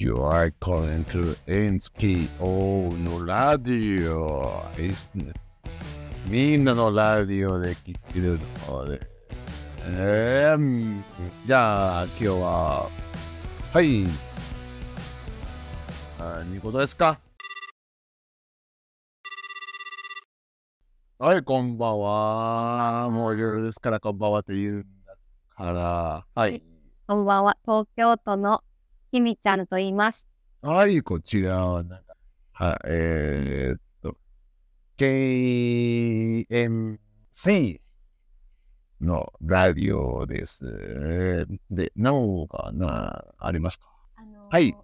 You are calling to NSKO のラディオ。みんなのラディオで聞いてるので。えー、じゃあ、今日は、はい。何事ですかはい、こんばんは。もう夜ですから、こんばんはって言うんだから。はい。こんばんは。東京都のきみちゃんと言います。はい、こちらは、なんか、はい、えー、っと、KMC のラディオです。で、何かな、ありますか？あのーはい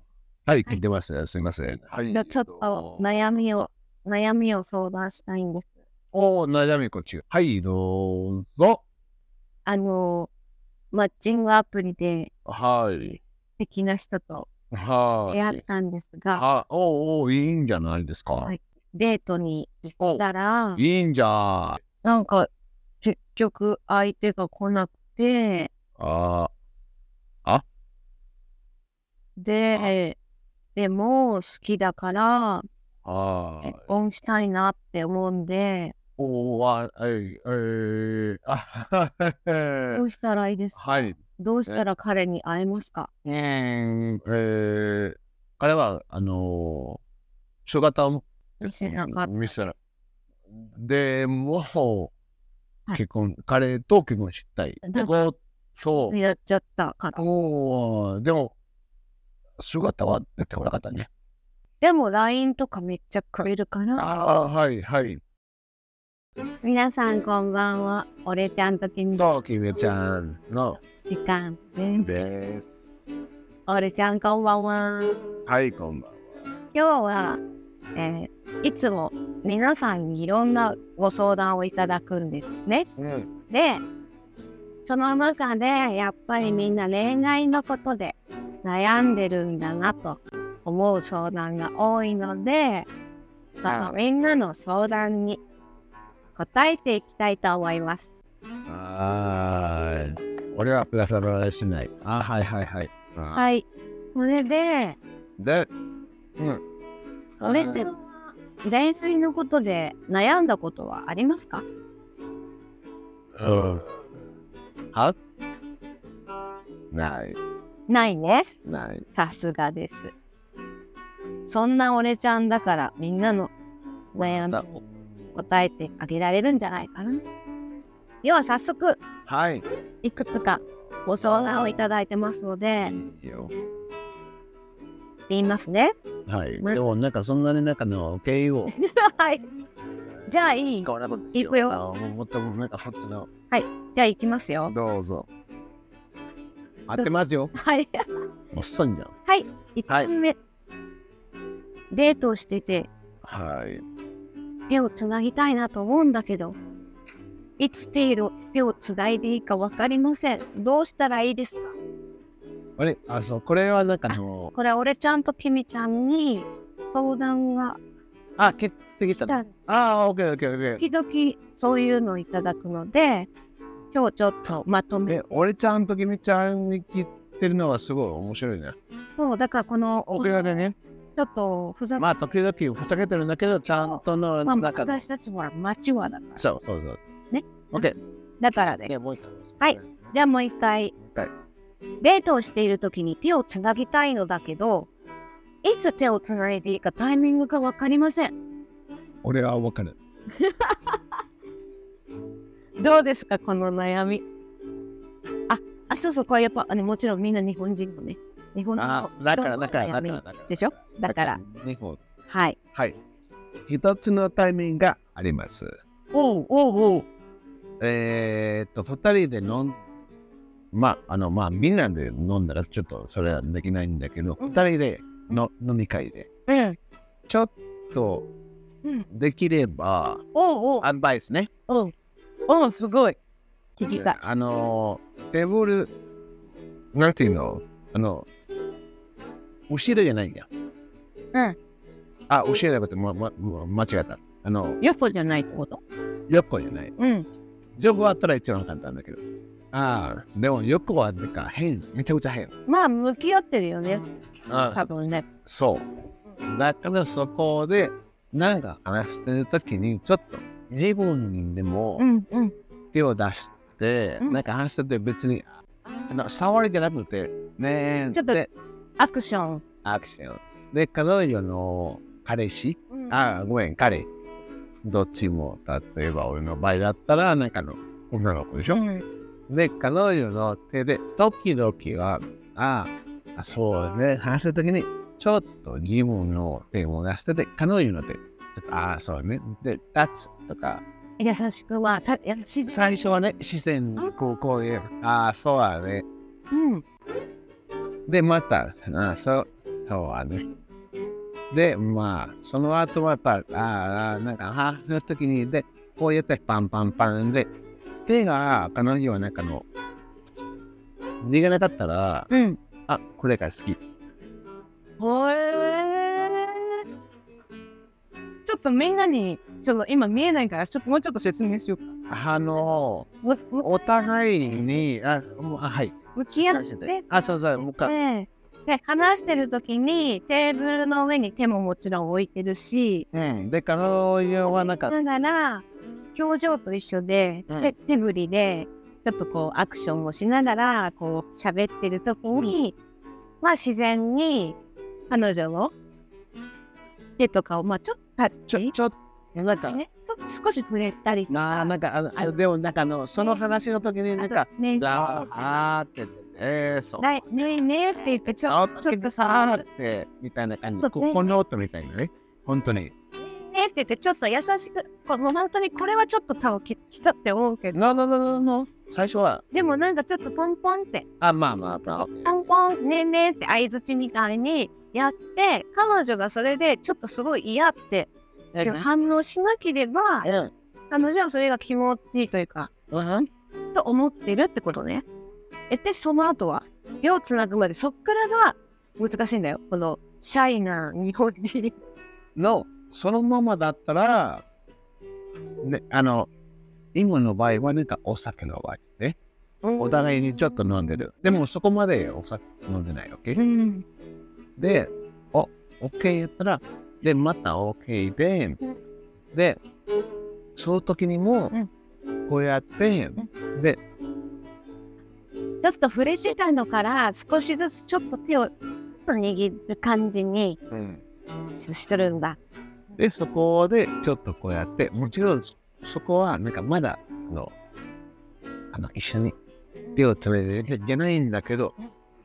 はい、聞いてます。すいません。はい。じゃあちょっと悩みを、悩みを相談したいんです。お悩みこっち。はい、どうぞ。あのー、マッチングアプリではい。素敵な人とはい。出会ったんですが、はおおいいんじゃないですか？はい。デートに行おったら、いいんじゃ。なんか結局相手が来なくて、あで、でも好きだから結。婚したいなって思うんで、おわ、えい、えー、あはははどうしたらいいですか？はい。どうしたら彼に会えますか？えー、えー、彼は、あのー、姿を見せなかった見せなでも、はい結婚、彼と結婚したい。だでこそう。やっちゃったから。おーでも、姿は出てこなかったね。でも LINE とかめっちゃくれるから。ああ、はい、はい。皆さんこんばんは。俺ちゃんときみと、きみちゃんの時間です。です。俺ちゃんこんばんは。はい、こんばんは。今日は、えーいつも皆さんにいろんなご相談をいただくんですね。うん。で、その中でやっぱりみんな恋愛のことで悩んでるんだなと思う相談が多いので、まあ、みんなの相談に答えていきたいと思います。はーい。俺はプラスはしない。あ、はいはいはい。ははい。それで、い。で、うん。俺ちゃんは恋愛のことで悩んだことはありますか？うん。は？ない。ないね。ない。さすがです。そんな俺ちゃんだからみんなの悩みに答えてあげられるんじゃないかな。では早速はい。いくつかご相談をいただいてますのでいいよ。言いますね。はい。でも、なんかそんなに中の経緯を はい。じゃあいい使わなくよあもっとなんかそっちの。じゃあ行きますよ。どうぞ。合ってますよ。はい。遅いんじゃん。はい。1番目。デートをしててはい。手をつなぎたいなと思うんだけど、いつ手を手をつないでいいか分かりません。どうしたらいいですか？あれ、あ、そう、これはなんかの、これ俺ちゃんときみちゃんに相談があ、決定した来。たあ、オッケーオッケーオッケー。時々そういうのをいただくので今日ちょっとまとめえ、俺ちゃんときみちゃんに聞いてるのはすごい面白いね。そうだからこのオッケーでね。ちょっとふざけ、まあ、時々ふざけてるんだけど、ちゃんとの、まあ、なんか、私たちはマチュアだからそうそうそう。ね？オッケー。だからねね、もう一回。はい。じゃあもう一回はいデートをしている時に手をつなぎたいのだけどいつ手をつないでいいかタイミングが分かりません俺はわかる。どうですかこの悩み？ああそうそうこれやっぱあのもちろんみんな日本人のね日本人のあ、だから、だから、だから。でしょ？だから。日本。はいはい。一つのタイミングがあります。おうおうおうえーっと、二人で飲ん、まあ、あの、まあ、みんなで飲んだらちょっとそれはできないんだけど、うん二人での飲み会で、うんちょっとうんできれば、おうおうアドバイスね。おうおうすごい聞きたいあの、テーブル、なんていうの？あの、後ろじゃないんだ。うんあ、後ろじゃなくて、ま、ま、間違えた。あの、横じゃないってこと？横じゃない。うん横あったら一番簡単だけど。ああ、でもよくは、なんか変、めちゃくちゃ変。まあ向き合ってるよねあ多分ねそう。だからそこで、なんか話してるときに、ちょっと自分にでもうんうん手を出して、うんなんか話してて別に、あの触りじゃなくて、ねえ、ちょっとでアクション。アクション。で、彼女の彼氏、あ、ごめん、彼。どっちも、例えば俺の場合だったら、なんかの女の子でしょ、うん。で、彼女の手で、時々は、ああ、そうだね、話するときに、ちょっと自分の手を出してて、彼女の手、ちょっとああ、そうね。で、タッチとか、優しくまあさ優しい最初はね、視線、こう、こういう、ああ、そうだね。うんで、また、ああ、そう、そうだね。で、まあ、その後また、あああ、なんか、話すときに、で、こうやってパンパンパンで、手が、彼女はなんかの、逃げなかったら、うんあ、これが好き。ほえちょっとみんなにちょっと今見えないからちょっともうちょっと説明しようかあの、お互いに、あはい。向き合ってあ、そうそう、もう一回。でで話してる時にテーブルの上に手ももちろん置いてるしうん。で、彼女はなんか、だから表情と一緒で、うんで手振りでちょっとこうアクションをしながらこう喋ってる時に、まあ自然に彼女の手とかをまあちょっとちょ、ちょっと、なんか、ね、そ少し触れたりあ、なんか、ああでも、なんかあの、その話の時に、なんか、ねああーってえー、そう。ねねねって言ってちょあちょっとさーって、みたいな感じ。ここの音みたいなね。本当に。ねって言ってちょっと優しくこもう本当にこれはちょっと多分ききたって思うけど。ののののの最初は、でもなんかちょっとポンポンって。あ、まあまあまあ。ポンポンねえねえって相づちみたいにやって彼女がそれでちょっとすごい嫌って反応しなければうん。彼女はそれが気持ちいいというかうん。と思ってるってことね。えでその後は手をつなぐまでそっからが難しいんだよこのシャイな日本人。の、そのままだったら、ね、あの、今の場合はなんかお酒の場合ね。お互いにちょっと飲んでる。でもそこまでお酒飲んでない、OK? うんで、お、OK やったら、で、また OK で、で、その時にもうん、こうやって、で、ちょっと触れてたのから少しずつちょっと手をちょっと握る感じにうん。してるんだ。で、そこでちょっとこうやって、もちろんそそこはなんかまだ、あの、あの一緒に手をつめてるじゃないんだけど、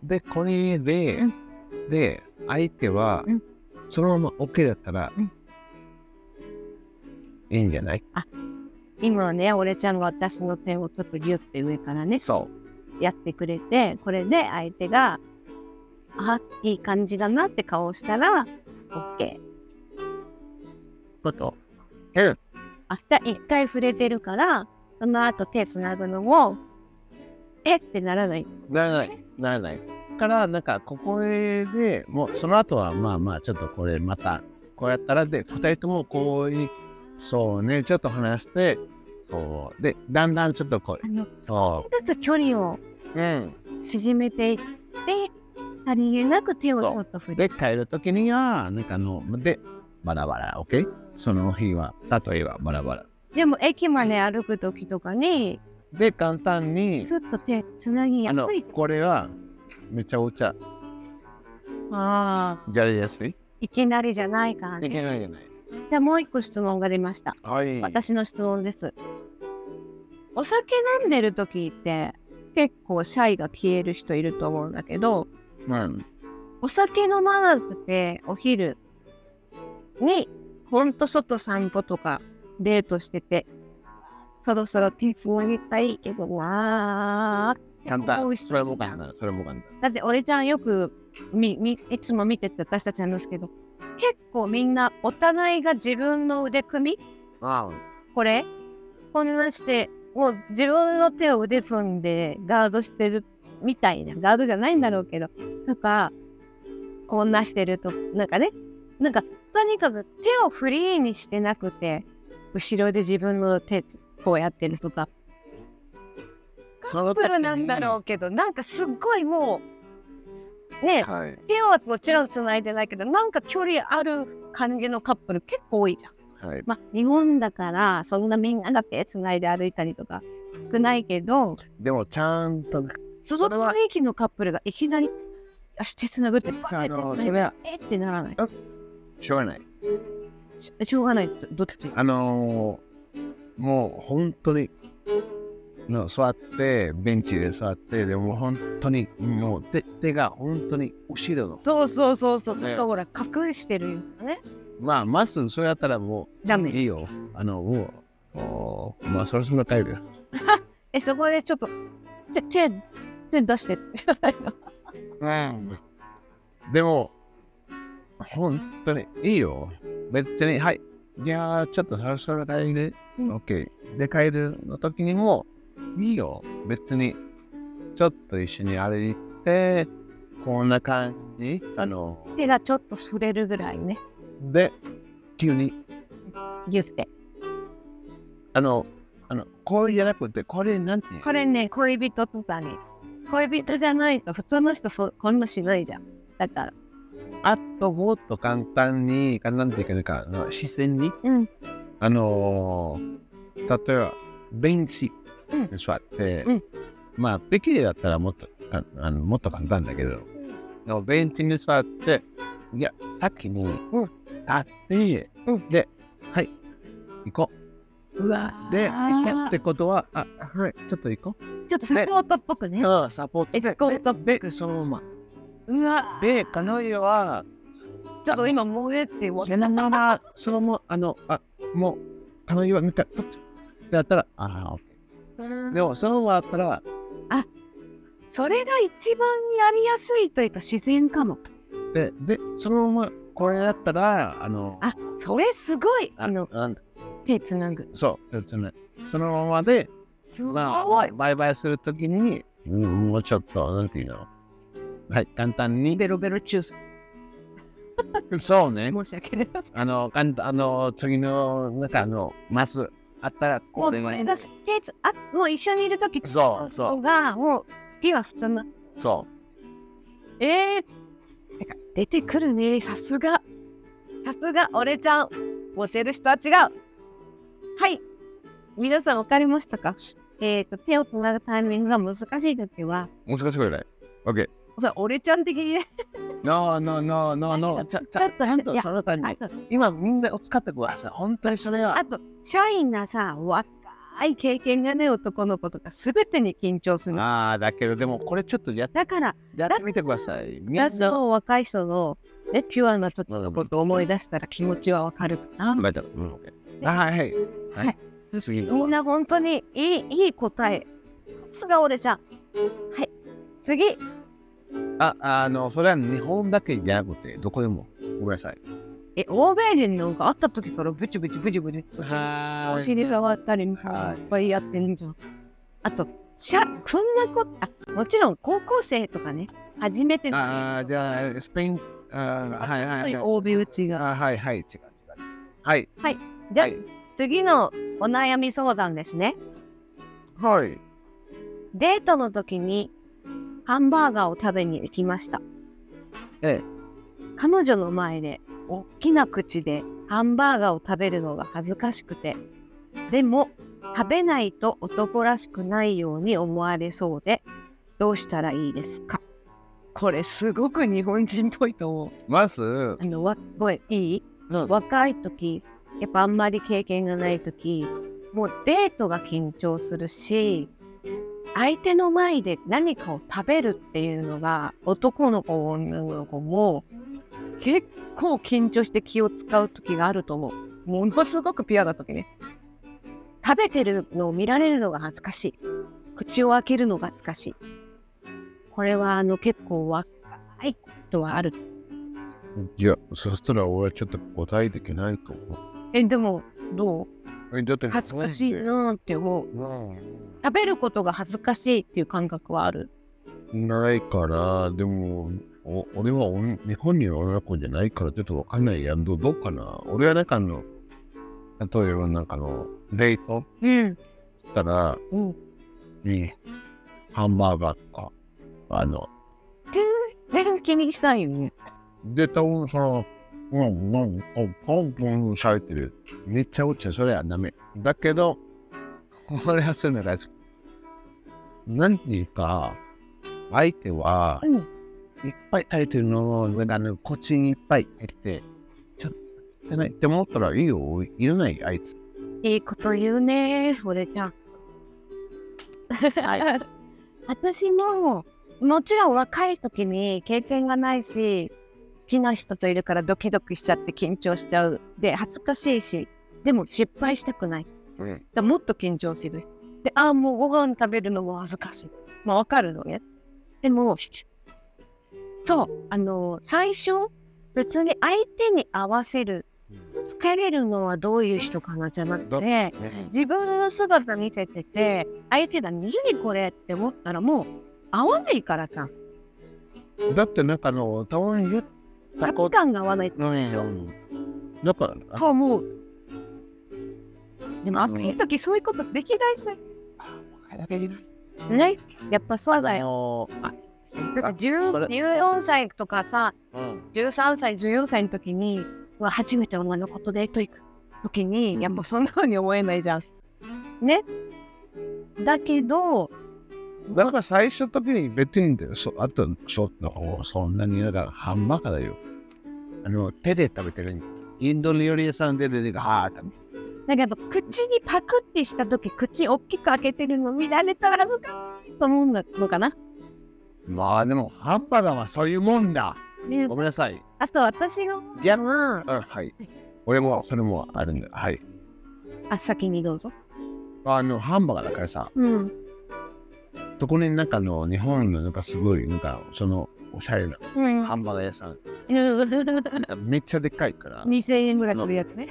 で、これで、うん。で、相手はうん、そのまま OK だったら、うんいいんじゃない？今はね、俺ちゃんが私の手をちょっとギュッて上からね、そう。やってくれて、これで相手が、あ、いい感じだなって顔をしたら、OK。こと。うん。あった一回触れてるから、その後手つなぐのも、え？ってならない。ならない。ならない。から、なんか、ここで、もう、その後は、まあまあ、ちょっとこれ、また、こうやったら、で、二人とも、こういう、そうね、ちょっと話して、そう。で、だんだんちょっとこう、そちょっと距離をう。うん。縮めていって、さりげなく手をちょっと振で、り。帰るときには、なんかあの、で、バラバラ、OK? その日は、例えばバラバラ。でも駅まで歩く時とかに、で、簡単に、ずっと手つなぎやあのすい。、これは、めちゃくちゃ、ああ、やりやすい？いきなりじゃないからいね。けないじゃない。じゃあもう一個質問が出ました。はい。私の質問です。お酒飲んでる時って結構シャイが消える人いると思うんだけど、うん。お酒飲まなくてお昼にほんと外散歩とかデートしてて、そろそろ手つなぎたいけどなーって簡単。思う人それも簡単。それも簡単。だって俺ちゃんよくみみいつも見てて私たちなんですけど結構みんなお互いが自分の腕組み？あこれ？こんなしてもう自分の手を腕組んでガードしてるみたいなガードじゃないんだろうけどとかこんなしてるとなんかねなんかとにかく手をフリーにしてなくて後ろで自分の手こうやってるとかカップルなんだろうけどなんかすっごいもうねはい。手はもちろん繋いでないけどなんか距離ある感じのカップル結構多いじゃん。はい。まあ日本だからそんなみんなが手繋いで歩いたりとか少ないけどでも、ちゃんとね、その雰囲気のカップルがいきなりよし手繋ぐってパッてえってならない。しょうがない。ししょうがないどどっち？あのー、もう本当に、の座って、ベンチで座って、でも本当に、もう手手が本当に後ろの。そうそうそうそう。ねだからほら隠してるよね。まあ、まずそれやったらもう、ダメ。いいよ。あの、もう、おーまあ、そろそろ帰るよ。え、そこでちょっと、手、手、手出して。うん。でも、本当にいいよ。別に、はい。いやー、ちょっとそろそろ帰る。うん OK。で、帰るの時にも、いいよ。別に、ちょっと一緒に歩いて、こんな感じ？あの、手がちょっと触れるぐらいね。で、急に、ギュって。あの、あの、こうじゃなくて、これなんて？これね、恋人とだね。恋人じゃないと普通の人そこんなしないじゃん。だから。あともっと簡単に、簡単っていうか、視線に、うん。あのー例えば、ベンチうんに座って、うんまあ、北京だったらもっとかあのもっと簡単だけど、でもベンチに座って、いや、先にうん立って、うんで、はい、行こうわう。で、行ったっーてことは、あ、はい、ちょっと行こちょっとサポートっぽくね。う。うん、サポート。エスコートっぽで、く。そのまま。うわで、彼女は、ちょっと今燃えてわそのまま、そのまま、あの、あ、もう、彼女は見た、こっち。ってやったら、あ。でも、そのままだったら、それが一番やりやすいというか自然かも。で、で、そのまま、これやったら、あの、あ、それすごい。ああの、手つなぐ。そう、えっとねそのままで。まあ、バイバイするときに、うん、もうちょっと、なんていうの？はい、簡単に。ベロベロチュース。そうね。申し訳ない。あの、あの、次の、なんか、あの、マスあったら、もこれがうこれ、が手つあもう一緒にいるときそうそう。がもう次は普通の。そえー、てか出てくるね。さすが。さすが俺ちゃんモテる人は違う。はい。皆さん分かりましたか？えっ、と手をつなぐタイミングが難しいときは。う。難しくない。OK。それ俺ちゃん的にね No, no, no, no, no. ちゃ、ちゃ、ちゃんといやそのために。あと今みんな使ってください。本当にそれは。あと社員がさ若い経験がね男の子とか全てに緊張するああ、だけど、でもこれちょっとやっだからやってみてください。みんな私の若い人のねピュアな時のことを思い出したら気持ちはわかるかなはい、はい。はい。次みんな本当にいいいい答え。さすが俺ちゃん。はい。次。あ、あの、それは日本だけじゃなくて、どこでも。ごめんなさい。え、欧米人なんか会った時からブチブチブチブチ。はお尻触ったり、いっはいぱいやってんじゃん。あと、しゃ、こんなこと、あ、もちろん高校生とかね、初めてのああ、じゃあ、スペイン、あーはいはいはい。欧米うちが。あはいはい、違う違う。はい。じゃあ、はい。次のお悩み相談ですね。はい。デートの時にハンバーガーを食べに行きました。ええ。彼女の前で大きな口でハンバーガーを食べるのが恥ずかしくてでも食べないと男らしくないように思われそうでどうしたらいいですか？これすごく日本人っぽいと思う。まず、あのわごめんいい？うん若い時やっぱあんまり経験がない時もうデートが緊張するし相手の前で何かを食べるっていうのが男の子女の子も結構緊張して気を使う時があると思う。ものすごくピュアな時ね。食べてるのを見られるのが恥ずかしい。口を開けるのが恥ずかしい。これはあの結構若い人はある。いや、そしたら俺はちょっと答えできないと思う。えでもどう？恥ずかしいなーって思う。うん。食べることが恥ずかしいっていう感覚はある？ないから、でも、お俺はお日本にいる女の子じゃないからちょっとわかんないやどどうかな？俺はなんかあの、例えばなんかあの、デート？うん。したら、うん。ね、ハンバーガーとか、あの、全然気にしたいよね。で、多分その、うん、うん、ポンポン喋ってる。めっちゃ落ちゃう。それはダメ。だけど、俺はそういうのが大好き。なんていうか、相手は、うん。いっぱい食べてるのを、あの、こっちにいっぱい入って、ちょっと、ないって思ったらいいよ。いらない、あいつ。いいこと言うね、俺ちゃん。私も、もちろん若い時に経験がないし、好きな人といるからドキドキしちゃって緊張しちゃう。で、恥ずかしいし、でも失敗したくない。うん。だもっと緊張する。で、ああ、もうご飯食べるのも恥ずかしい。まあ、わかるのね。でも、そう、あの、最初、別に相手に合わせる、疲れるのはどういう人かなじゃなくて、自分の姿見せてて、相手が何これって思ったらもう合わないからさ、だってなんかあの、たまに言った価こ値観が合わないと、うん。なんか、あと思う。でも、あの時そういうことできないんだよだけでね？やっぱそうだあよ。だから10それ14歳とかさ、うん。13歳、14歳の時に、初めて女の子とデート行く時に、やっぱそんな風に思えないじゃん。ね？だけど、だから最初の時に別にそあとちょっとそんなにだからハンバーガーだよ。あの手で食べてるインド料理屋さんで出てくはー食べだけど、口にパクってした時、口大きく開けてるの見られたらむかと思うんだのかな？まあでもハンバーガーはそういうもんだ。ねごめんなさい。あと私が、いや、うん、あはい。俺もそれもあるんだ。はい。あ、先にどうぞ。あのハンバーガーだからさ、うん。そこになんかあの日本のなんかすごいなんかそのおしゃれなうん。ハンバーガー屋さん、2000 めっちゃでかいから。円ぐらいするやつね。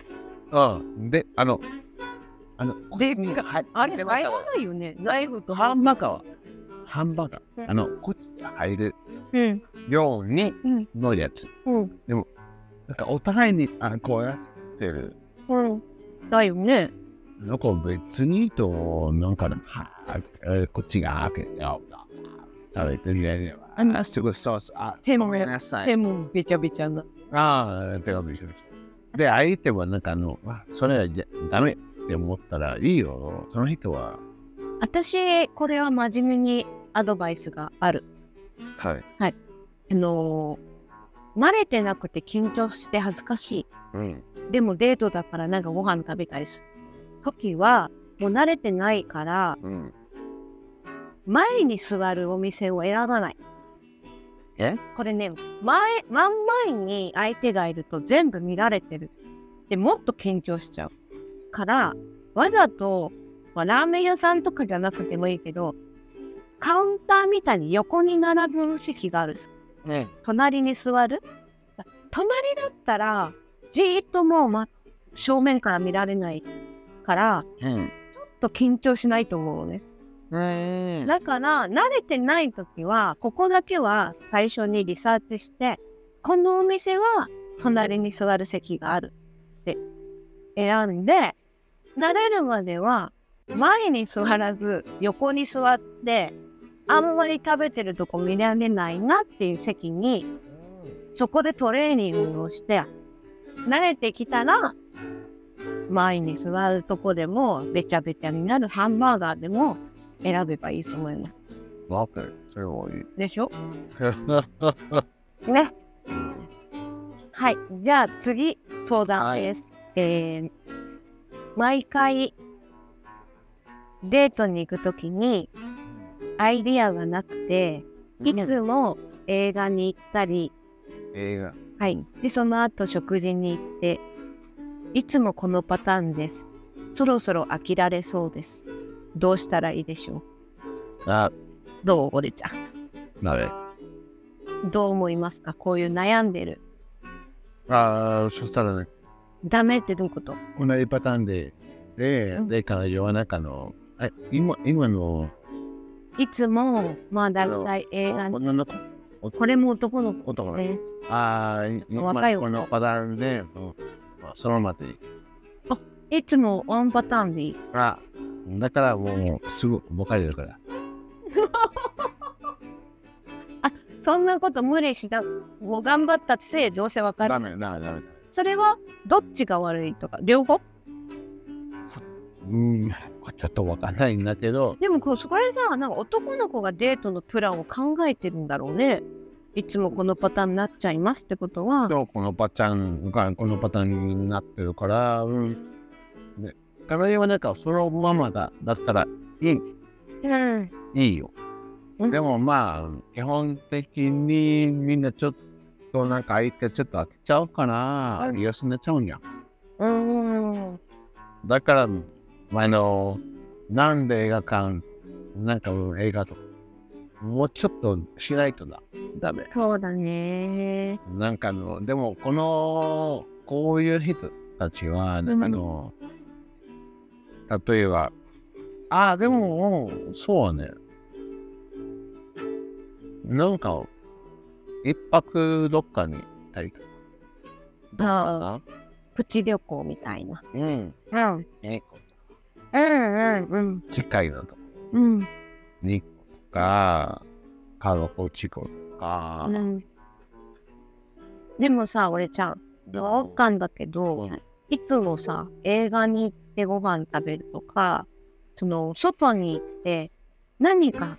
うん。で、あの、あの、でこっちに入あれ、入らないよね。ナイフとハンバーガーは、ハンバーガー、うんあの、こっちに入るうん。ようにうん。のやつ。うん。なんかお互いに、あこうやってる。うん。だよね。なんか別にと、なんか、はえこっちが開けて、あ食べてね。あすごいソース。あ、手も。手もべちゃべちゃな。ああ、手がびっくりした。で、相手はなんかあの、あそれはダメって思ったらいいよ。その人は。私、これは真面目にアドバイスがある。はい。あのー慣れてなくて緊張して恥ずかしい。うん。でもデートだからなんかご飯食べたりする。時は、もう慣れてないから、うん。前に座るお店を選ばない。え？これね、前、真ん前に相手がいると全部見られてる。で、もっと緊張しちゃう。から、わざと、まあ、ラーメン屋さんとかじゃなくてもいいけど、カウンターみたいに横に並ぶ席がある。ね。隣に座る？隣だったら、じーっともう、ま、正面から見られないから、うん。ちょっと緊張しないと思うのね。だから、慣れてない時は、ここだけは最初にリサーチして、このお店は隣に座る席があるって選んで、慣れるまでは前に座らず横に座って、あんまり食べてるとこ見られないなっていう席に、そこでトレーニングをして、慣れてきたら、前に座るとこでも、べちゃべちゃになるハンバーガーでも選べばいいと思います。わかる。それもいい。でしょ？ね。はい。じゃあ次、相談です。えー毎回、デートに行くときに、アイディアがなくて、いつも映画に行ったり、映画。はい。で、その後食事に行って、いつもこのパターンです。そろそろ飽きられそうです。どうしたらいいでしょう？あ、どう、俺ちゃ。ん？どう思いますか？こういう悩んでる。ああ、そしたらね、ダメってどういうこと？同じパターンで、でう、んで、彼女はなんかあの、え、今、今の、いつも、まあ、だいたい映画の子、これも男の子男の子。ね。ああ、今若いこのパターンで、そのままでいい。いつもワンパターンでいい。あ、だからもう、すぐ、ボカリだから。あそんなこと無理しなもう頑張ったせいどうせわかるダメ、ダメ、ダメ。それはどっちが悪いとか両方？うん、ちょっとわかんないんだけど、でもこうそこでさなんか男の子がデートのプランを考えてるんだろうねいつもこのパターンになっちゃいますってことはとこのパターンがこのパターンになってるから、うん。ね、彼はなんかそのままだだったらいい、うんいいよ。うんでもまあ、基本的にみんなちょっとなんか相手ちょっと開けちゃうかな、うん休んでちゃうんや。うんだから、前の、なんで映画館、なんか映画とか、もうちょっとしないとだ。ダメ。そうだねなんかあの、でもこの、こういう人たちは、あの、例えば、ああ、でも、そうね。なんか、一泊どっかに行ったりプチ旅行みたいな。なうん。うん。ねうんうんうん。近いのと。こうん。に行くとか、カロコチコとか、うん。でもさ俺ちゃんわかんだけど、うん。いつもさ映画に行ってご飯食べるとかその外に行って何か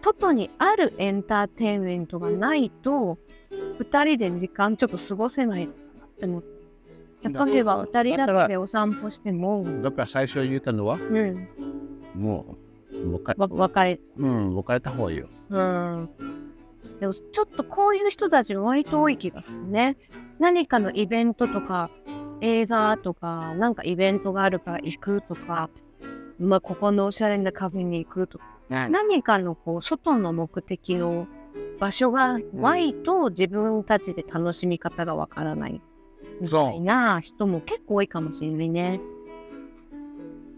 外にあるエンターテインメントがないと2人で時間ちょっと過ごせないなって思って例えば2人だけでお散歩しても、だから最初言ったのは、うん、もう、別れわ別れうん、別れた方がいいよ。うん。でもちょっとこういう人たちも割と多い気がするね。何かのイベントとか映画とかなんかイベントがあるから行くとか、まあ、ここのおしゃれなカフェに行くとか何かのこう外の目的の場所がないと自分たちで楽しみ方がわからないみたいな人も結構多いかもしれないね。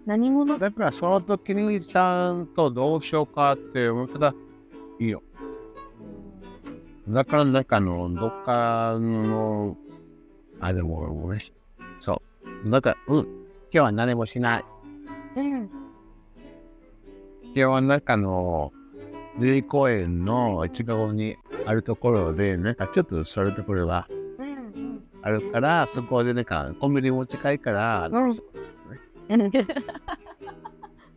何者だからその時にちゃんとどうしようかって思ったらいいよ。だからなんかあの、どっかの、あ、でも俺もね、そう。だから、うん、今日は何もしない。うん今日はなんかあの、瑠璃公園の一側にあるところで、なんかちょっとそういうところがうんあるから、そこでなんかコンビニも近いから、うん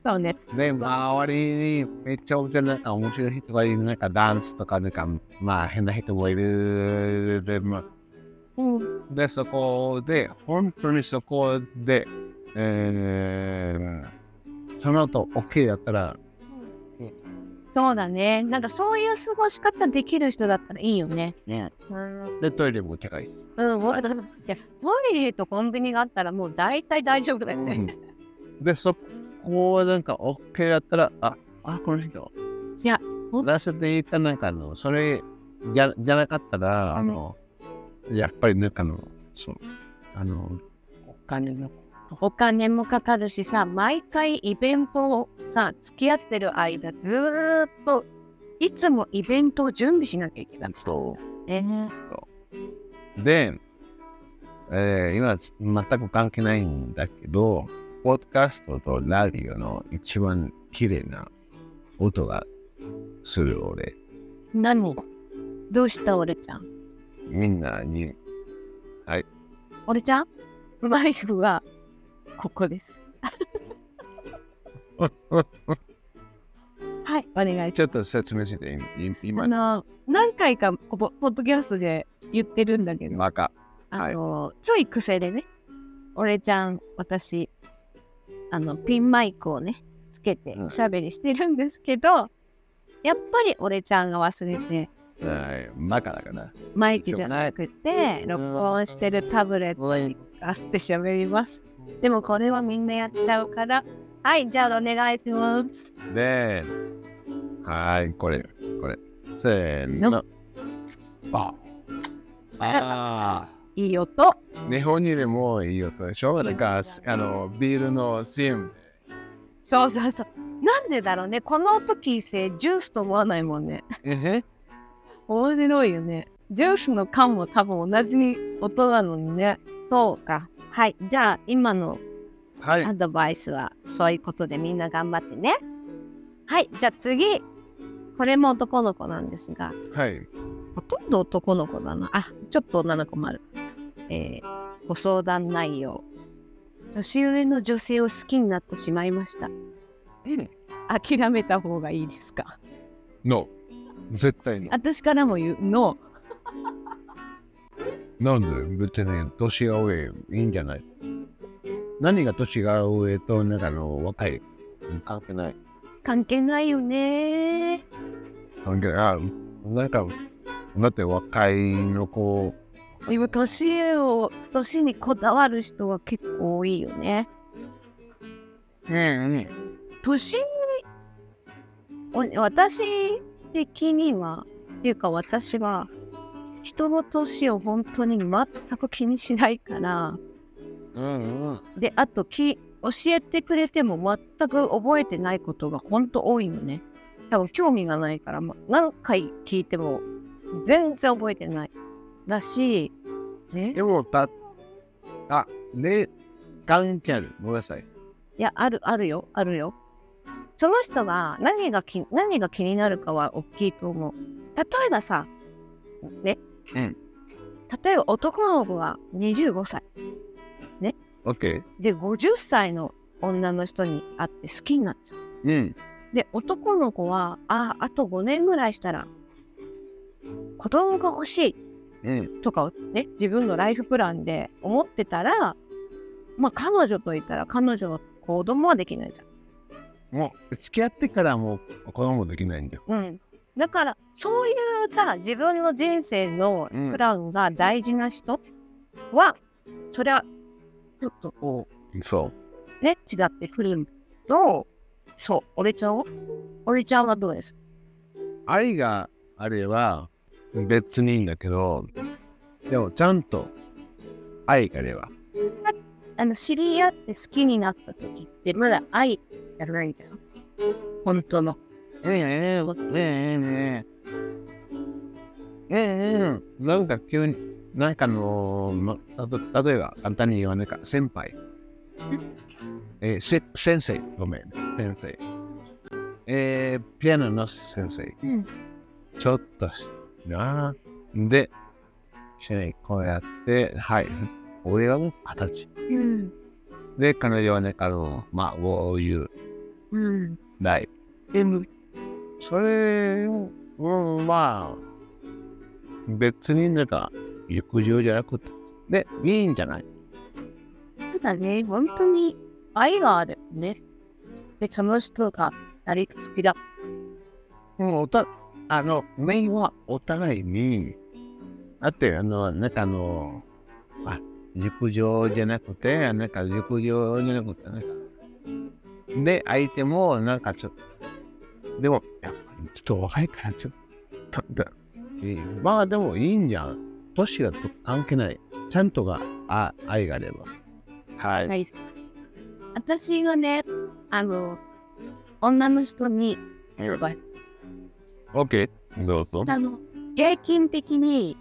そうね。で、周りにめっちゃ大きななんか面白い人がいる、なんかダンスとか、なんか、まあ変な人もいる。で、まあ、うんで、そこで、本当にそこで、えー、その後 OK だったら、そうだね。なんかそういう過ごし方できる人だったらいいよね。ね、うん。で、トイレも高い。うん、もういや、トイレとコンビニがあったらもう大体大丈夫だよね。で、そこはなんか OK だったら、あ、あ、この人、いや、出せていたなんかあの、それじゃじゃなかったら、あの、やっぱりなんかあの、そう、あの、お金の、お金もかかるしさ、毎回イベントをさ、付き合ってる間、ずーっといつもイベントを準備しなきゃいけない。そう。ね。で、えー今全く関係ないんだけど、ポッドキャストとラジオの一番綺麗な音がする俺、何？どうした俺ちゃん？みんなに、俺ちゃんマイクはここです。はい、お願いします。ちょっと説明して、いあ今、の何回かポポッドキャストで言ってるんだけど、マカ。あの、ちょい癖でね、俺ちゃん、私、あの、ピンマイクをね、つけてうん。おしゃべりしてるんですけど、やっぱり俺ちゃんが忘れて、はいマカだから。マイクじゃなくて、録音してるタブレットにあって喋ります。でもこれはみんなやっちゃうから、はい、じゃあお願いします。で、はい、これ、これ。せーの。ああいい音。ー、日本にでもいい音でしょ？なんか、あの、ビールの CM そうそうそう。なんでだろうね。この音聞いてジュースと思わないもんね。で。面白いよね。ジュースの缶も多分同じに音なのにね。そうか。はい。じゃあ今のはいア。ドバイスはそういうことでみんな頑張ってね。はい。じゃあ次。これも男の子なんですが、はい。ほとんど男の子だな。あ、ちょっと女の子もある。えーご相談内容。年上の女性を好きになってしまいました。うん。諦めた方がいいですか？の。絶対の。私からも言うの。なんで別に年が上いいんじゃない？何が年が上となんかあの若い？関係ない。関係ないよね関係ない。あ、なんか、だって若いの子、今年を年にこだわる人は結構多いよねうんうん。年お私的にはっていうか私は人の年を本当に全く気にしないからうんうん。であとき教えてくれても全く覚えてないことが本当多いのね多分興味がないから、ま、何回聞いても全然覚えてないだしねでも、た、あ、ね、関係ある。ごめんなさい。いや、ある、あるよ、あるよ。その人が何がき何が気になるかは大きいと思う。例えばさ、ね。うん。例えば男の子が25歳。OK。で、50歳の女の人に会って好きになっちゃう。うん。で、男の子は、あ、あと5年ぐらいしたら、子供が欲しいうん。とかをね、自分のライフプランで思ってたら、まあ彼女といったら彼女は子供はできないじゃん。もう、付き合ってからもう子供できないんだよ。うん、だからそういうさ自分の人生のうんプランが大事な人は、それはちょっとこそうね違ってくるんだけどそう俺ちゃんは俺ちゃんはどうです？う。愛があれば別にいいんだけど、でもちゃんと愛があれば。あの知り合って好きになった時ってまだ愛やらないじゃん本当のええええええええええなんか急に、なんかあのま例えば簡単に言わないか、先輩。えー、せ先生、ごめん、先生。えー、ピアノの先生。うんちょっとしな。で、こうやって、はい。俺はもう二十歳。うん。で、彼女はね、あの、まあ、こういううん。ライブ。でも、それ、うん、まあ、別になんか、陸上じゃなくて、で、いいんじゃない？ただね本当に愛があるね。でその人が誰か好きだ。うん、おた、あの、メインはお互いに、だって、あの、なんかあの、あ、陸上じゃなくて、なんか陸上じゃなくて、なんか、で、相手も、なんかちょっと、でも、やっぱりちょっと若いから、ちょっと、まあでもいいんじゃん。年がと関係ない。ちゃんとがあ愛があれば。はい。はい。私がね、あの、女の人に、オッケー。どうぞ。あの、平均的に、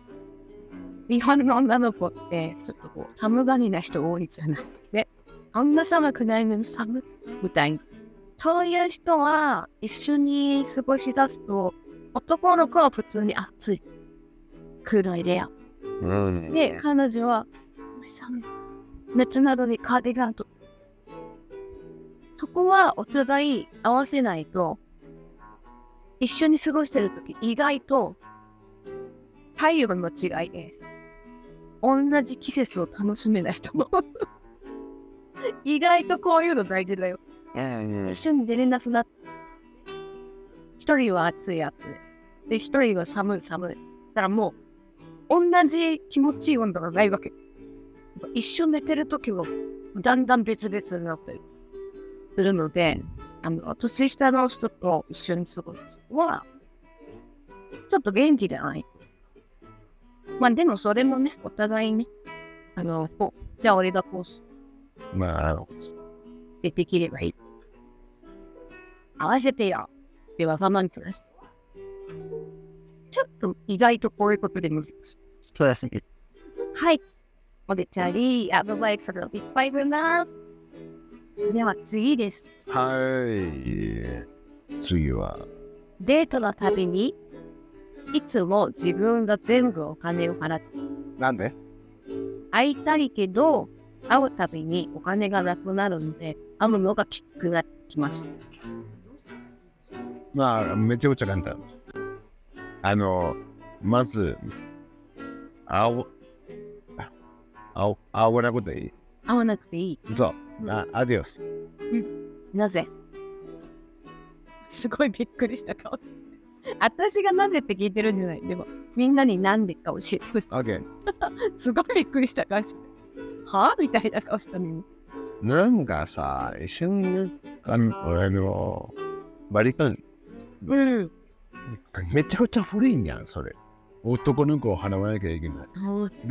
日本の女の子って、ちょっとこう、寒がりな人多いじゃない。で、あんな寒くないのに寒いみたいな。そういう人は、一緒に過ごし出すと、男の子は普通に暑い。クーラー入れや。うん。で、彼女は、寒い。熱などにカーディガンと。そこはお互い合わせないと、一緒に過ごしてるとき、意外と体温の違いで、同じ季節を楽しめない人も。意外とこういうの大事だよ。うん一緒に出れなくなっ一人は暑い暑い。で、一人は寒い寒い。だからもう、同じ気持ちいい温度がないわけ。一緒に寝てるときも、だんだん別々になってる。するので、あの、年下の人と一緒に過ごすのは、ちょっと元気じゃない？まあでもそれもね、お互いね、あの、こう、じゃあ俺がこうすまあ、でできればいい。合わせてよってわがままくな人は。ちょっと意外とこういうことで難しい。そうですね。はい。おでちゃり、アドバイスがいっぱいだな。では次です。はい。次は、デートのたびに、いつも自分が全部お金を払って、なんで？会いたいけど、会うたびにお金がなくなるので、会うのがきつくなってきます。まあ、めちゃくちゃ簡単。あの、まず、あお、あお、あおなこといい？会わなくていい。そう。あ、アディオス。なぜ？すごいびっくりした顔して。私がなぜって聞いてるんじゃない。でも、みんなになんでか教えてほしい。オッケー。すごいびっくりした顔して。はみたいな顔したのに。なんかさ、一緒にね、あの、あの、バリカン、うん。めちゃくちゃ古いんやん、それ。男の子を払わなきゃいけない。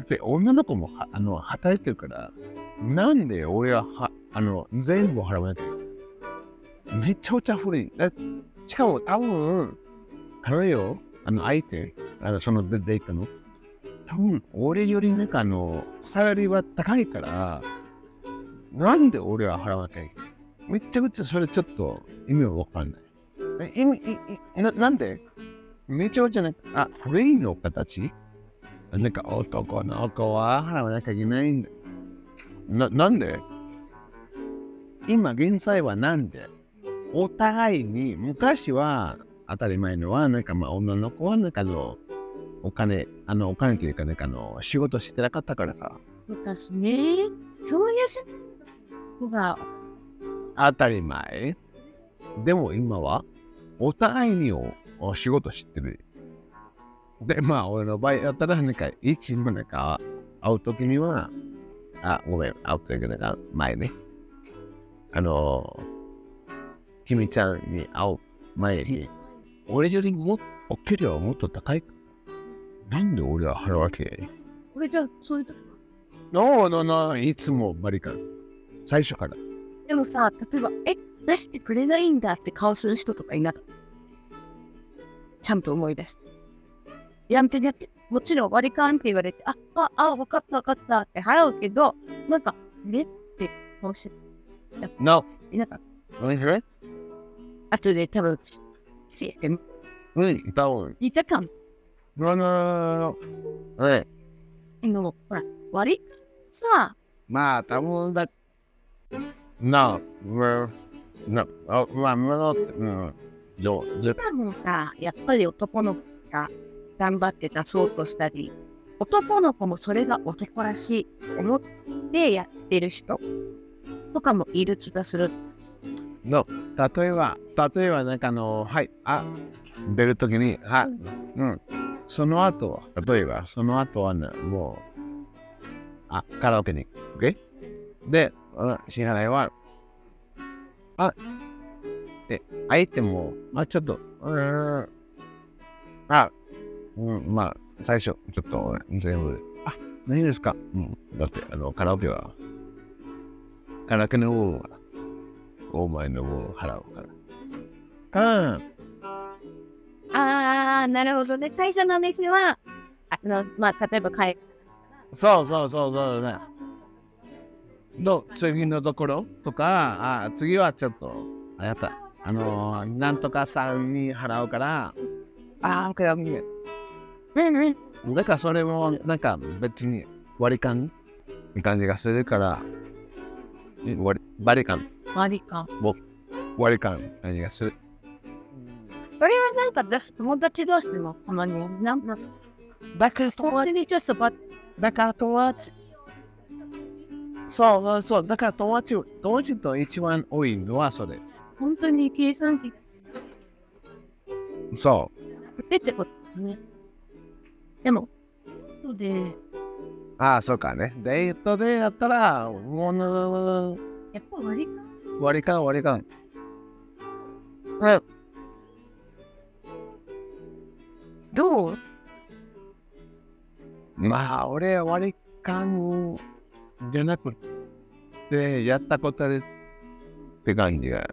で、女の子もはあの働いてるから、なんで俺ははあの全部払わなきゃいけないめちゃくちゃ古い。だしかも多分、彼よ、あの相手、あのそのデデートの、多分俺よりなんかあの、サラリーは高いから、なんで俺は払わなきゃいめちゃくちゃそれちょっと意味はわかんない。え意味いいななんで？めちゃくちゃなんか、あ、古いの形？なんか男の子は払わなきゃいけないんだ。な、なんで？今現在はなんで？お互いに昔は当たり前のはなんかまあ女の子はなんかのお金、あのお金というかなんかあの仕事してなかったからさ。昔ね、そういう子が、当たり前。でも今はお互いにおお仕事してる。で、まあ俺の場合だったらなんか一もなんか会うときには、あ、ごめん、会うときなんか前ね。あの君ちゃんに会う前に、俺よりもお給料はもっと高い?なんで俺は払うわけこれじゃあ、そういうとノーノーノー、いつもバリカン。最初から。でもさ、例えば、え、出してくれないんだって顔する人とかいなかった？ちゃんと思い出して。やんてやって、もちろん割り勘って言われて、あ、あ、あ、わかったわかったって払うけど、なんか、ねって顔して、No. いなかった？何それ後で多分、せえ、うん、多分。いたかも。あのー、ね、でも、ほら、割りさ、まあ、多分だ。No, well, no, oh, まあ、まあ、うん、どう、絶今もさ、やっぱり男の子が頑張って出そうとしたり、男の子もそれが男らしいと思ってやってる人とかもいる気がする。no, 例えば、例えば、なんかあの、はい、あ、出るときに、は、うん、その後、例えば、その後はね、もう、あ、カラオケに行く、OK? で、うん支払いは、あ、で、相手も、あ、ちょっと、うーん、あ、うん、まあ、最初、ちょっと、全部、あ、何ですか？うん、だって、あの、カラオケは、カラオケの方は、お前の分払うから。うん、あー、なるほどね。最初の飯は、あの、まあ、例えば買い、そうそうそうそうね。の次のところとか、あ次はちょっと、あやった、あのー、なんとかさんに払うから、ああ、オッケーオッケうんうん。だからそれもなんか別に割り勘って感じがするから、割り割り勘、割り勘。割り勘って感じがする？それはなんか私、友達同士でもたまに、なんか、だから友達にちょっとば、だから友達、そうそうそう、だから友達、友達と一番多いのはそれ。本当に計算機そう。でってことね。でも、後で、ああ、そうかね。デートでやったら、もう、やっぱ割り勘？割り勘、割り勘。うん。どう？まあ、俺、割り勘じゃなくて、やったことあるって感じが。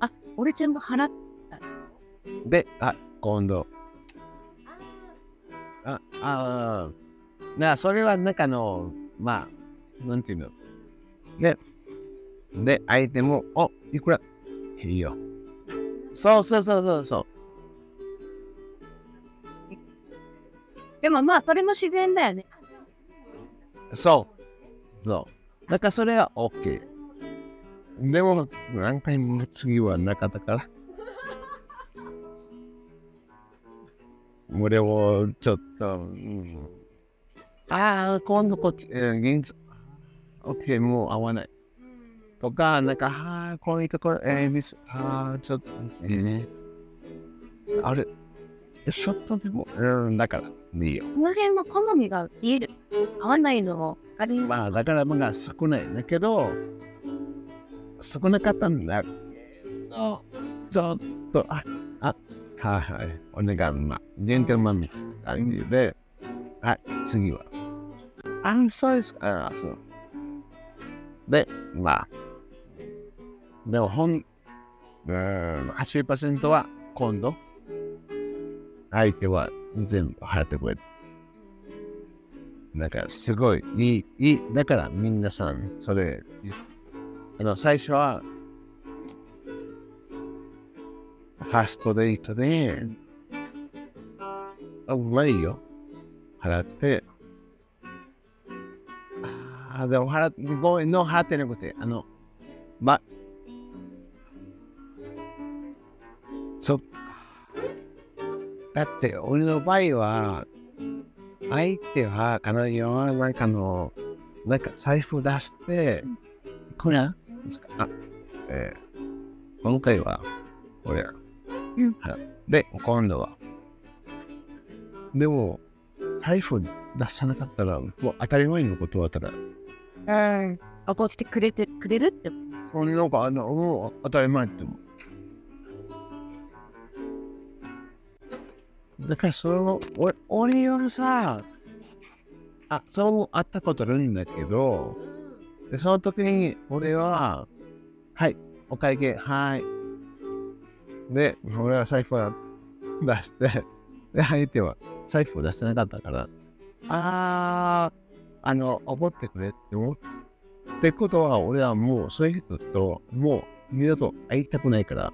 あ、俺ちゃんが払っで、あ、今度。あ、ああ、な、それはなんかあの、まあ、なんていうの？で、で、相手も、お、いくら？いいよ。そうそうそうそうそでもまあ、それも自然だよね。う。そう。そう。だからそれが OK。でも、何回も次はなかったから。俺をちょっと、うん、ああ、今度こっち、えー、現実、OK、もう合わない。とか、なんか、ああ、こういうところ、えー、ミス、ああ、ちょっと、えー、あれ、ちょっとでも、うん、だから、いいよ。この辺は好みが見える。合わないのも分かりまあ、だから、まあ、少ないんだけど、少なかったんだけど、ちょっと、あ、あ、はいはい、お願い、まあ、ジェンテルマンみたいな感じで、はい、次は。あ、そうですか。あ、そう。で、まあ、でも、ほん、うーん、80%は今度、相手は全部払ってくれる。だから、すごいいい、いい。だから、皆さん、それ、あの、最初は、ファーストデートで、あ、うまいよ。払って、ああ、でも払って、ごめん、の払ってなくて、あの、ま、そっか。だって、俺の場合は、相手は、彼女は、なんかの、なんか財布出して、これあ、えー、今回は、これ、うんはいで、今度は、でも、財布出さなかったら、もう当たり前のことはたら、うん。怒ってくれてくれるって。なんか、あの、もう当たり前って思う。だから、その、俺、俺はさ、あ、そう会ったことあるんだけど、で、その時に、俺は、はい、お会計、はい。で、俺は財布は出して、で、相手は財布を出してなかったから、あー、あの、怒ってくれって思ってことは、俺はもう、そういう人と、もう、二度と会いたくないから、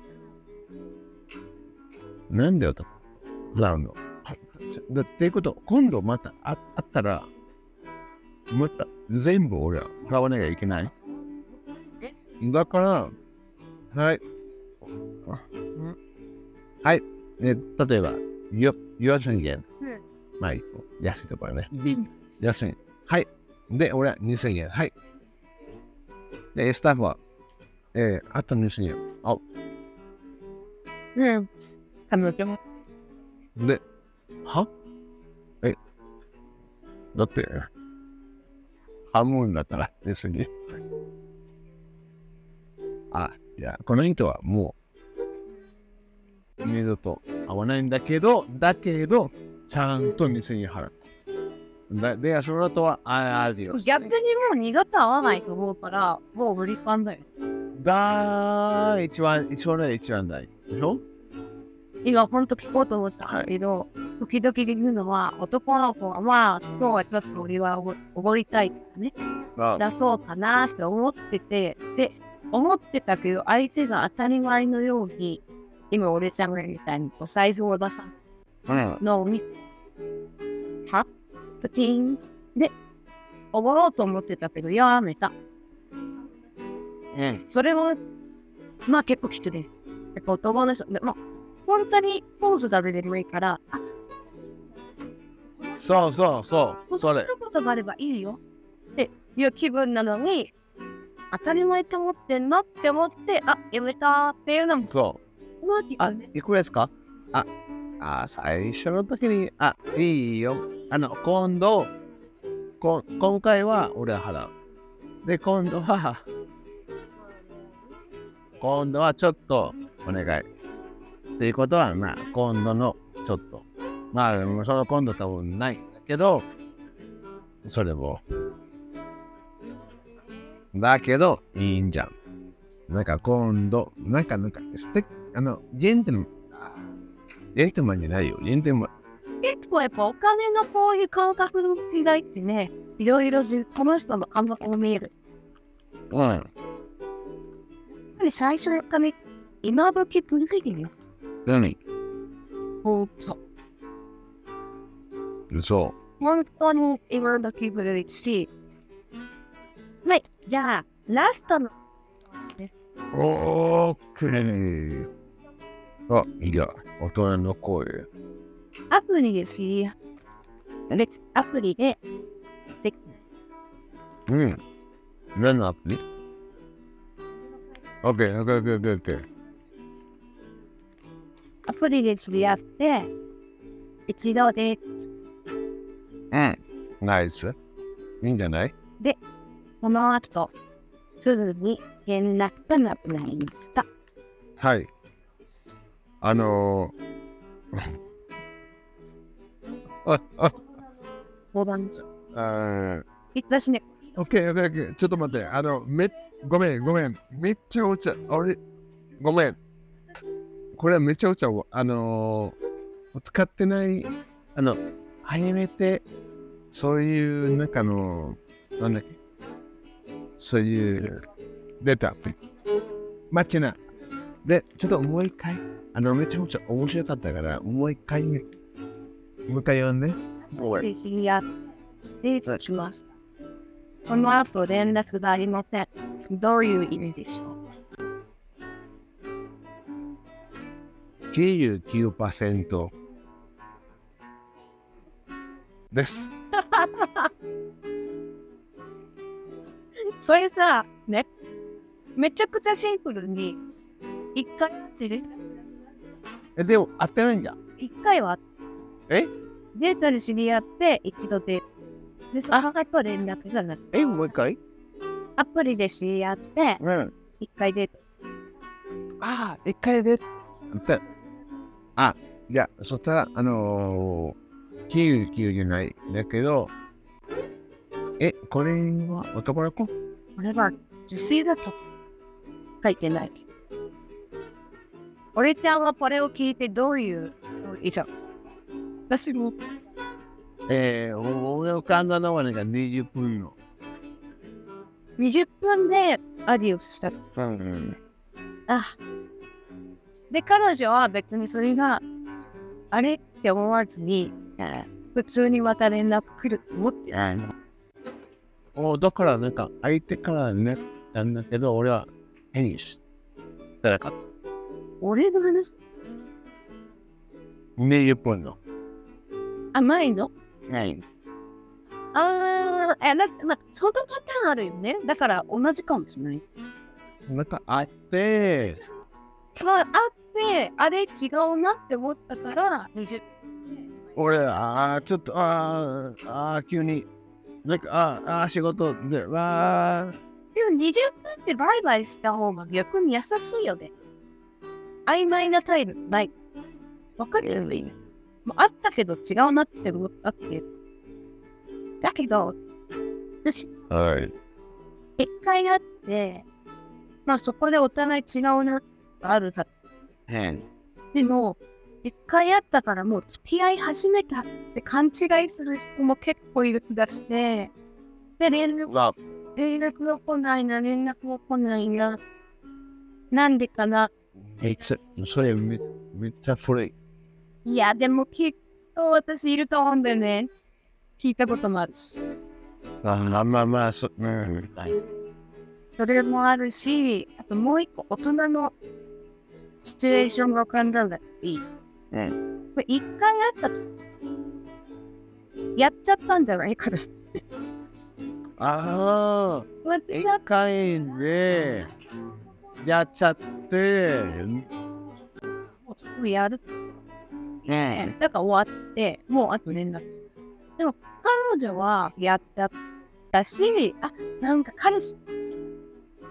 なんだよと、なるの。はだっていうこと、今度またああったら、また全部俺は払わなきゃいけない？だから、はい。はい。ね、例えば、よ、4000円。うんまあ、安いところね。安い。はい。で、俺は2000円。はい。で、スタッフは、えー、あと2000円。あ、うん。彼女も。で、は？え、だって、半分だったらですね。あ、いや、この人はもう、二度と会わないんだけど、だけど、ちゃんと2000円払う。だで、その後は、ああるよ。逆にもう二度と会わないと思うから、もう無理感だよ。だ一番、一番大、一番大。でしょ？今ほんと聞こうと思ったんだけど、時々言うのは、男の子はまあ、今日はちょっと俺はおごりたいとかね、あ出そうかなって思ってて、で、思ってたけど、相手が当たり前のように、今俺ちゃんがみたいにお財布を出さうん。のを見て、はプチンで、おごろうと思ってたけど、やめた。うん。それも、まあ結構きついです。やっぱ男の人、でまあ、本当にポーズだけでもいいから、あ、そうそうそう。それそ。ことがあればいいよっていう気分なのに、当たり前って思ってんのって思って、あ、やめたっていうのも、そう。まあ、聞あいくらですか？あ、あ、最初の時に、あ、いいよ。あの、今度、こ今回は俺は払う。で、今度は、今度はちょっとお願い。っていうことは、まあ、今度のちょっと。まあ、その今度多分ないんだけど、それも。だけど、いいんじゃん。なんか今度、なんか、なんか、素敵、あの、ジェンテルマン、ジェンテルマンじゃないよ。ジェンテルマン。結構やっぱお金のこういう感覚の違いってね、いろいろじこの人の感覚も見える。うん。やっぱり最初のお金、今時プリンよ。何？ほんと。嘘。本当に今時プリンし。はい、じゃあ、ラストの。オーケー。あ、いや、大人の声。アプリで知り合う。で、アプリで、でうん。何のアプリ？オッケー、アプリで知り合って、一度で、うん。ナイス。いいんじゃない？この後、すぐに連絡がなくなりました。はい。あのー、あ、あ、相談所。あ私ね、オッケー、オッケー、オッケー。ちょっと待って。あの、め、ごめん、ごめん。めっちゃお茶、あれ、ごめん。これはめっちゃお茶を、あのー、使ってない、あの、初めて、そういう、なんかあの、なんだっけ。そういう、出た。マッチな。で、ちょっともう一回、あの、めちゃくちゃ面白かったから、もう一回、もう一回読んで。で知り合って、デートしました。この後連絡がありません。どういう意味でしょう？99%です。それさ、ね、めちゃくちゃシンプルに、一回会ってるえ、でも、合ってないんじゃん。一回はえ？デートで知り合って、一度デート。で、その後連絡がなくえ、もう一回？アプリで知り合って、うん。一回デート。ああ、一回で。ってあ、じゃあ、そしたら、あのー、99じゃない。だけど、え、これは男の子？これは女性だと書いてない。俺ちゃんはこれを聞いてどういう以上私もえー、俺かんだのはなんか20分の。20分でアディオスしたの。うんうん。あで、彼女は別にそれがあれって思わずに、普通にまた連絡来ると思ってあのおだからなんか相手からねなんだけど俺は変にしたらかった。俺の話？20分の。甘いの？はい。ああ、え、だまあ、そのパターンあるよね。だから同じかもしれない。なんかあって、まあ、あって、あれ違うなって思ったから、20俺、ああ、ちょっと、あーあー、急に、なんか、あーあー、仕事で、わー、でも20分ってバイバイした方が逆に優しいよね。曖昧な態度ない。わかるよね。まあ、あったけど違うなって思ったっていう。だけど、私、はい。一回会って、まあそこでお互い違うなってあるは変。でも、一回会ったからもう付き合い始めたって勘違いする人も結構いる気がして、で、連絡わ、連絡が来ないな、連絡が来ないな。なんでかな。え、そそれめ、めっちゃ古い。いや、でもきっと私いると思うんだよね。聞いたこともあるし。あまあまあまあ、そ、うん。はい。それもあるし、あともう一個、大人のシチュエーションが浮かんだんだっていい。うん。これ一回会ったと。やっちゃったんじゃない？かな。ああ、一っ回で、やっちゃって、たやる。ねだから終わって、もうあと連絡。でも彼女はやっちゃったし、あ、なんか彼氏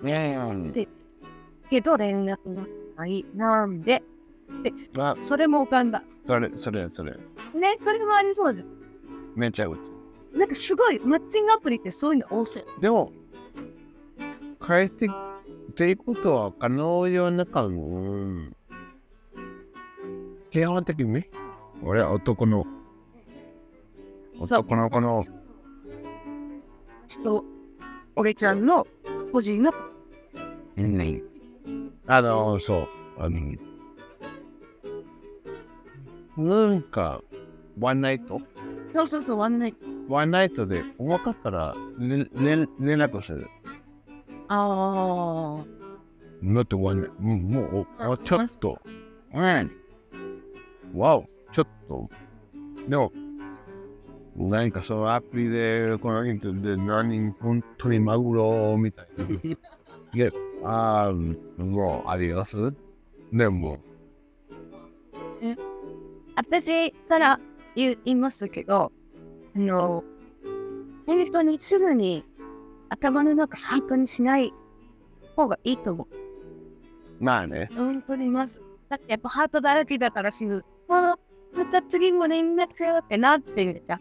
ねでけど連絡がない。なんで、まあ、それも浮かんだ。それ、それ、それ、ね、それもありそうじゃん。めっちゃうち。なんかすごい、マッチングアプリってそういうの多そう。でも、返してっていうことは、彼女の中の、基本的にね、俺は男の、男の子の、ちょっと、俺ちゃんの個人の、うん、あの、そう、あの、なんか、ワンナイトそうそうそう、ワンナイト。ワンナイトで重かったら、ねね、連絡する。ああ。だってワンナイト、もう、もうおちょっと。うん。わお、ちょっと。でも、なんかそのアプリで、この人で何、本当にマグロみたいな。いや、あーもう、あります？でも、私から言いますけど、あの、本当にすぐに頭の中ハートにしない方がいいと思う。まあね。本当にまず。だってやっぱハートだらけだから死ぬ。あまた次も連絡よってなってるじゃ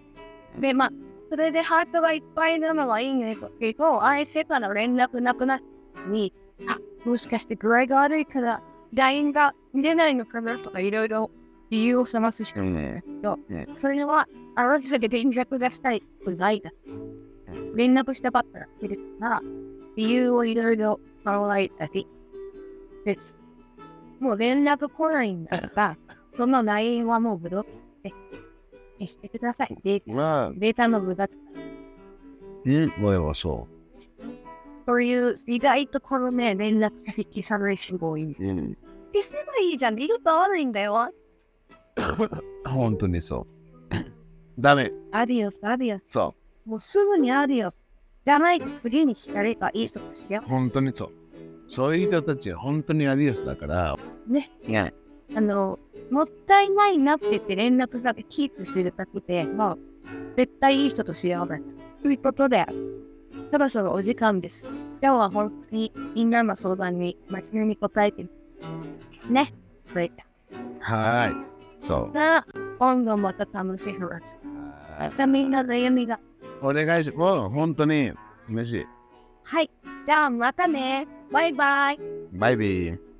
ん。で、まあ、それでハートがいっぱいなのはいいんだけど、相手から連絡なくなに、あ、もしかして具合が悪いから LINE が見れないのかなとかいろいろ理由を探すしかないけど、ねそれはあなたで連絡がしたいくないだ。連絡したかったらいるから、理由をいろいろ考えたりです。もう連絡来ないんだから、その LINE はもうブロックして消してください。データまあ、データの無駄とか。うん、俺はそそういう意外とこのね、連絡先さない人が多いんです。う。うん。消せばいいじゃん。二度と悪いんだよ。本当にそう。ダメ。アディオス、アディオス。そもうすぐにアディオス。じゃないと次に誰かいい人としよう。本当にそう。そういう人たちは本当にアディオスだから。う。ね。いや、あの、もったいないなって言って連絡先キープしてるだけで、まあ、絶対いい人と知り合わない。ということで、そろそろお時間です。今日は本当にみんなの相談に真面目に答えてね。それじゃはーい。そう。さあ、今度また楽しい話。はまたみんな悩みが。お願いします。もう本当に嬉しい。はい。じゃあまたね。バイバイ。バイビー。